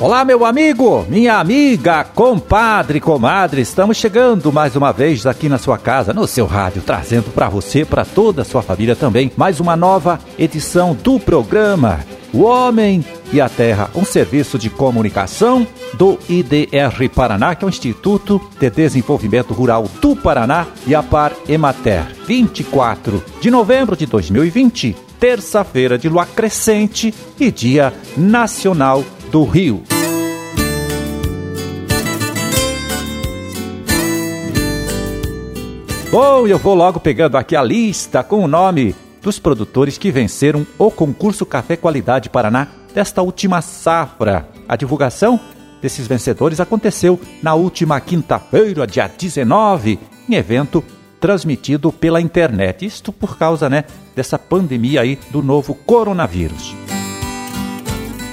Olá, meu amigo, minha amiga, compadre, comadre, estamos chegando mais uma vez aqui na sua casa, no seu rádio, trazendo para você, para toda a sua família também, mais uma nova edição do programa O Homem e a Terra, um serviço de comunicação do IDR Paraná, que é o Instituto de Desenvolvimento Rural do Paraná, e a Par Emater, 24 de novembro de 2020, terça-feira de lua crescente e Dia Nacional do Rio. Bom, eu vou logo pegando aqui a lista com o nome dos produtores que venceram o concurso Café Qualidade Paraná desta última safra. A divulgação desses vencedores aconteceu na última quinta-feira, dia 19, em evento transmitido pela internet. Isto por causa, né, dessa pandemia aí do novo coronavírus.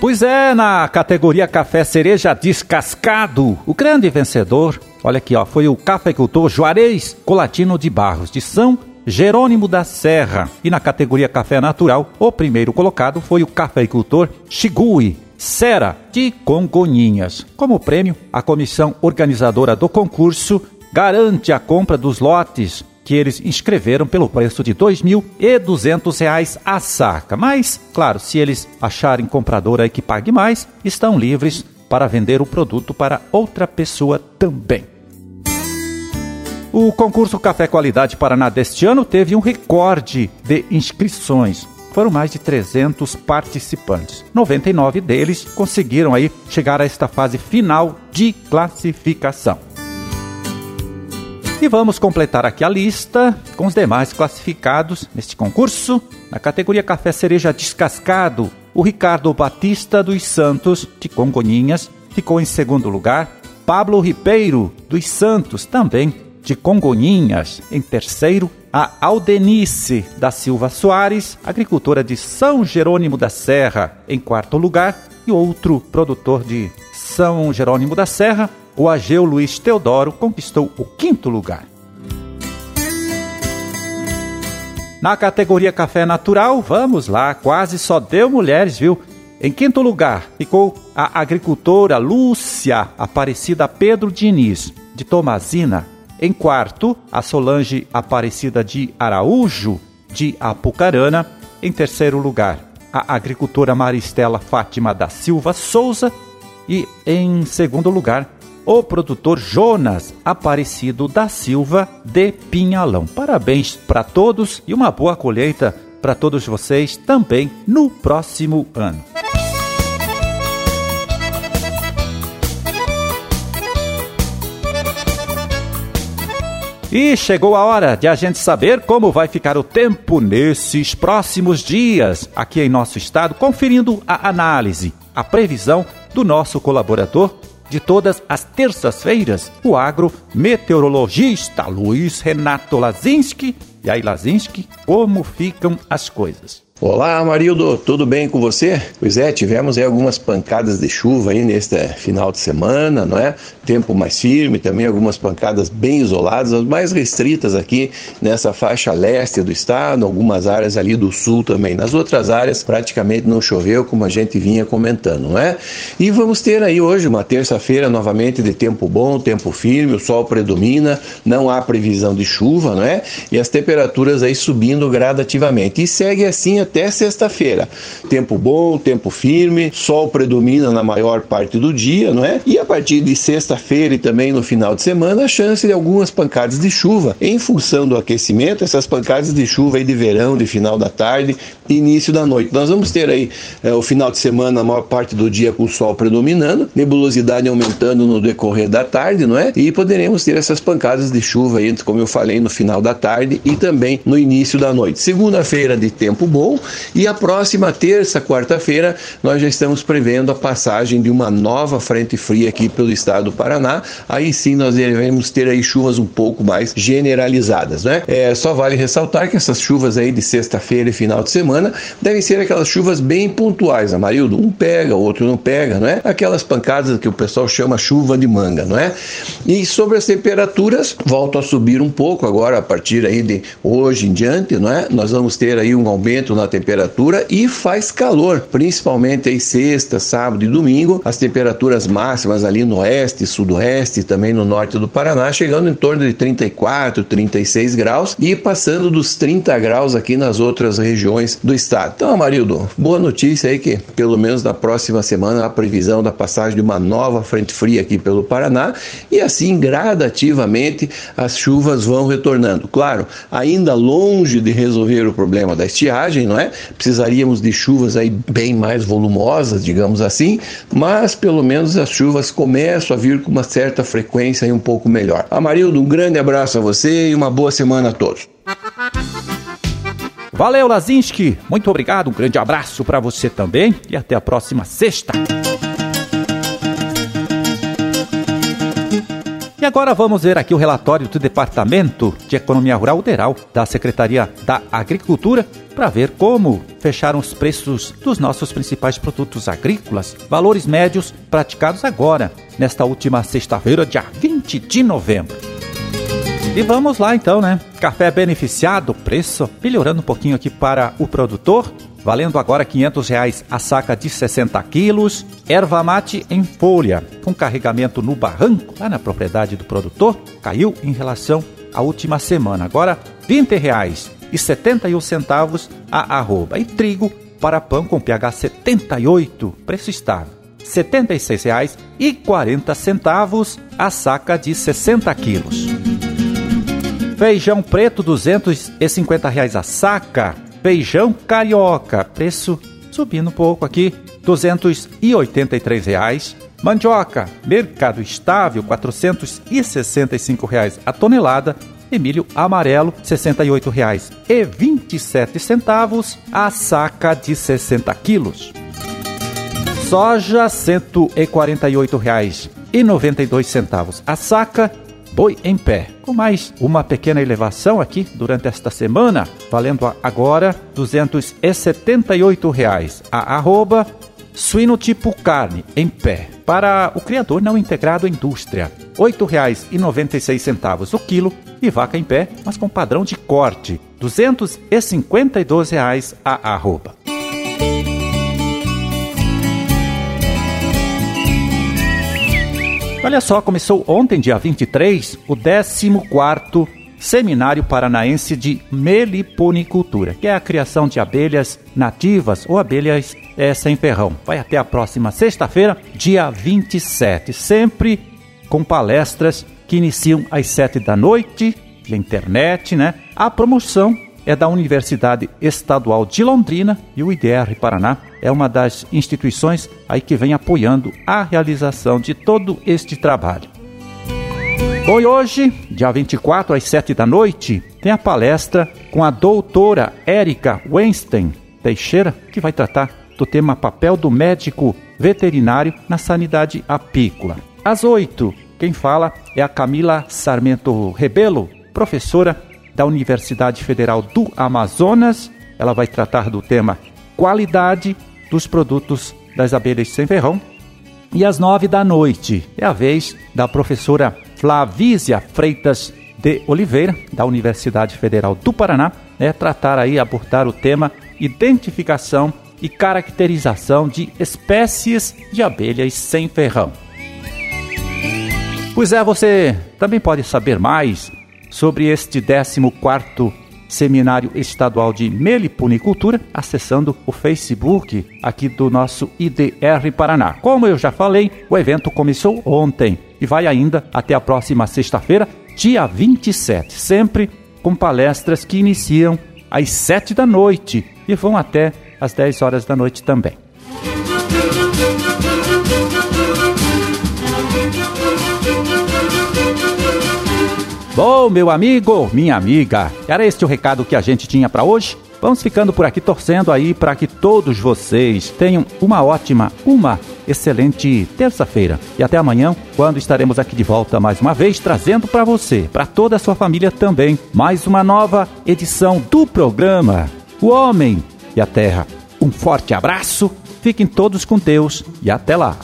Pois é, na categoria Café Cereja Descascado, o grande vencedor, olha aqui, ó, foi o cafeicultor Juarez Colatino de Barros, de São Jerônimo da Serra. E na categoria Café Natural, o primeiro colocado foi o cafeicultor Shigui Sera, de Congonhinhas. Como prêmio, a comissão organizadora do concurso garante a compra dos lotes que eles inscreveram pelo preço de R$ 2.200 a saca. Mas, claro, se eles acharem comprador aí que pague mais, estão livres para vender o produto para outra pessoa também. O concurso Café Qualidade Paraná deste ano teve um recorde de inscrições. Foram mais de 300 participantes. 99 deles conseguiram aí chegar a esta fase final de classificação. E vamos completar aqui a lista com os demais classificados neste concurso. Na categoria Café Cereja Descascado, o Ricardo Batista dos Santos, de Congonhinhas, ficou em segundo lugar. Pablo Ribeiro dos Santos, também de Congonhinhas, em terceiro. A Aldenice da Silva Soares, agricultora de São Jerônimo da Serra, em quarto lugar. E outro produtor de São Jerônimo da Serra, o Ageu Luiz Teodoro conquistou o quinto lugar. Na categoria Café Natural, vamos lá, quase só deu mulheres, viu? Em quinto lugar ficou a agricultora Lúcia Aparecida Pedro Diniz, de Tomazina. Em quarto, a Solange Aparecida de Araújo, de Apucarana. Em terceiro lugar, a agricultora Maristela Fátima da Silva Souza. E em segundo lugar, o produtor Jonas Aparecido da Silva de Pinhalão. Parabéns para todos e uma boa colheita para todos vocês também no próximo ano. E chegou a hora de a gente saber como vai ficar o tempo nesses próximos dias aqui em nosso estado, conferindo a análise, a previsão do nosso colaborador de todas as terças-feiras, o agrometeorologista Luiz Renato Lazinski. E aí, Lazinski, como ficam as coisas? Olá, Marildo, tudo bem com você? Pois é, tivemos aí algumas pancadas de chuva aí neste final de semana, não é? Tempo mais firme, também algumas pancadas bem isoladas, as mais restritas aqui nessa faixa leste do estado, algumas áreas ali do sul também. Nas outras áreas praticamente não choveu, como a gente vinha comentando, não é? E vamos ter aí hoje uma terça-feira novamente de tempo bom, tempo firme, o sol predomina, não há previsão de chuva, não é? E as temperaturas aí subindo gradativamente. E segue assim até até sexta-feira. Tempo bom, tempo firme, sol predomina na maior parte do dia, não é? E a partir de sexta-feira e também no final de semana, a chance de algumas pancadas de chuva. Em função do aquecimento, essas pancadas de chuva aí de verão, de final da tarde, início da noite. Nós vamos ter aí é, o final de semana, a maior parte do dia com o sol predominando, nebulosidade aumentando no decorrer da tarde, não é? E poderemos ter essas pancadas de chuva aí, como eu falei, no final da tarde e também no início da noite. Segunda-feira de tempo bom, e a próxima terça, quarta-feira, nós já estamos prevendo a passagem de uma nova frente fria aqui pelo estado do Paraná. Aí sim nós devemos ter aí chuvas um pouco mais generalizadas, né? É, só vale ressaltar que essas chuvas aí de sexta-feira e final de semana devem ser aquelas chuvas bem pontuais, Amarildo. Um pega, outro não pega, não é? Aquelas pancadas que o pessoal chama chuva de manga, não é? E sobre as temperaturas, voltam a subir um pouco agora a partir aí de hoje em diante, não é? Nós vamos ter aí um aumento na temperatura e faz calor, principalmente aí sexta, sábado e domingo. As temperaturas máximas ali no oeste, sudoeste e também no norte do Paraná, chegando em torno de 34, 36 graus e passando dos 30 graus aqui nas outras regiões do estado. Então, Amarildo, boa notícia aí que pelo menos na próxima semana a previsão da passagem de uma nova frente fria aqui pelo Paraná e assim gradativamente as chuvas vão retornando. Claro, ainda longe de resolver o problema da estiagem, não é? Precisaríamos de chuvas aí bem mais volumosas, digamos assim, mas pelo menos as chuvas começam a vir com uma certa frequência e um pouco melhor. Amarildo, um grande abraço a você e uma boa semana a todos. Valeu, Lazinski. Muito obrigado. Um grande abraço para você também e até a próxima sexta. E agora vamos ver aqui o relatório do Departamento de Economia Rural Federal da Secretaria da Agricultura para ver como fecharam os preços dos nossos principais produtos agrícolas, valores médios praticados agora, nesta última sexta-feira, dia 20 de novembro. E vamos lá então, né? Café beneficiado, preço melhorando um pouquinho aqui para o produtor, valendo agora 500 reais a saca de 60 quilos. Erva mate em folha, com carregamento no barranco, lá na propriedade do produtor, caiu em relação à última semana. Agora 20 reais e 71 centavos a arroba. E trigo para pão com pH 78, preço estável. R$ 76,40 a saca de 60 quilos. Feijão preto, 250 reais a saca. Feijão carioca, preço subindo um pouco aqui, 283 reais. Mandioca, mercado estável, 465 reais a tonelada. E milho amarelo, R$ 68,27 a saca de 60 quilos. Soja, R$ 148,92 a saca Boi em pé, mais uma pequena elevação aqui durante esta semana, valendo agora 278 reais. A arroba suíno tipo carne em pé para o criador não integrado à indústria, R$ 8,96 o quilo e vaca em pé, mas com padrão de corte, 252 reais a arroba. Olha só, começou ontem, dia 23, o 14º Seminário Paranaense de Meliponicultura, que é a criação de abelhas nativas ou abelhas é, sem ferrão. Vai até a próxima sexta-feira, dia 27, sempre com palestras que iniciam às 7 da noite, via internet, né? A promoção é da Universidade Estadual de Londrina e o IDR Paraná é uma das instituições aí que vem apoiando a realização de todo este trabalho. Bom, e hoje, dia 24 às 7 da noite, tem a palestra com a doutora Érica Weinstein Teixeira, que vai tratar do tema papel do médico veterinário na sanidade apícola. Às 8, quem fala é a Camila Sarmento Rebelo, professora da Universidade Federal do Amazonas. Ela vai tratar do tema qualidade dos produtos das abelhas sem ferrão. E às nove da noite é a vez da professora Flavísia Freitas de Oliveira, da Universidade Federal do Paraná, né, tratar aí, abordar o tema identificação e caracterização de espécies de abelhas sem ferrão. Pois é, você também pode saber mais sobre este 14º Seminário Estadual de Meliponicultura, acessando o Facebook aqui do nosso IDR Paraná. Como eu já falei, o evento começou ontem e vai ainda até a próxima sexta-feira, dia 27, sempre com palestras que iniciam às 7 da noite e vão até às 10 horas da noite também. Bom, meu amigo, minha amiga, era este o recado que a gente tinha para hoje? Vamos ficando por aqui torcendo aí para que todos vocês tenham uma ótima, uma excelente terça-feira. E até amanhã, quando estaremos aqui de volta mais uma vez, trazendo para você, para toda a sua família também, mais uma nova edição do programa O Homem e a Terra. Um forte abraço, fiquem todos com Deus e até lá.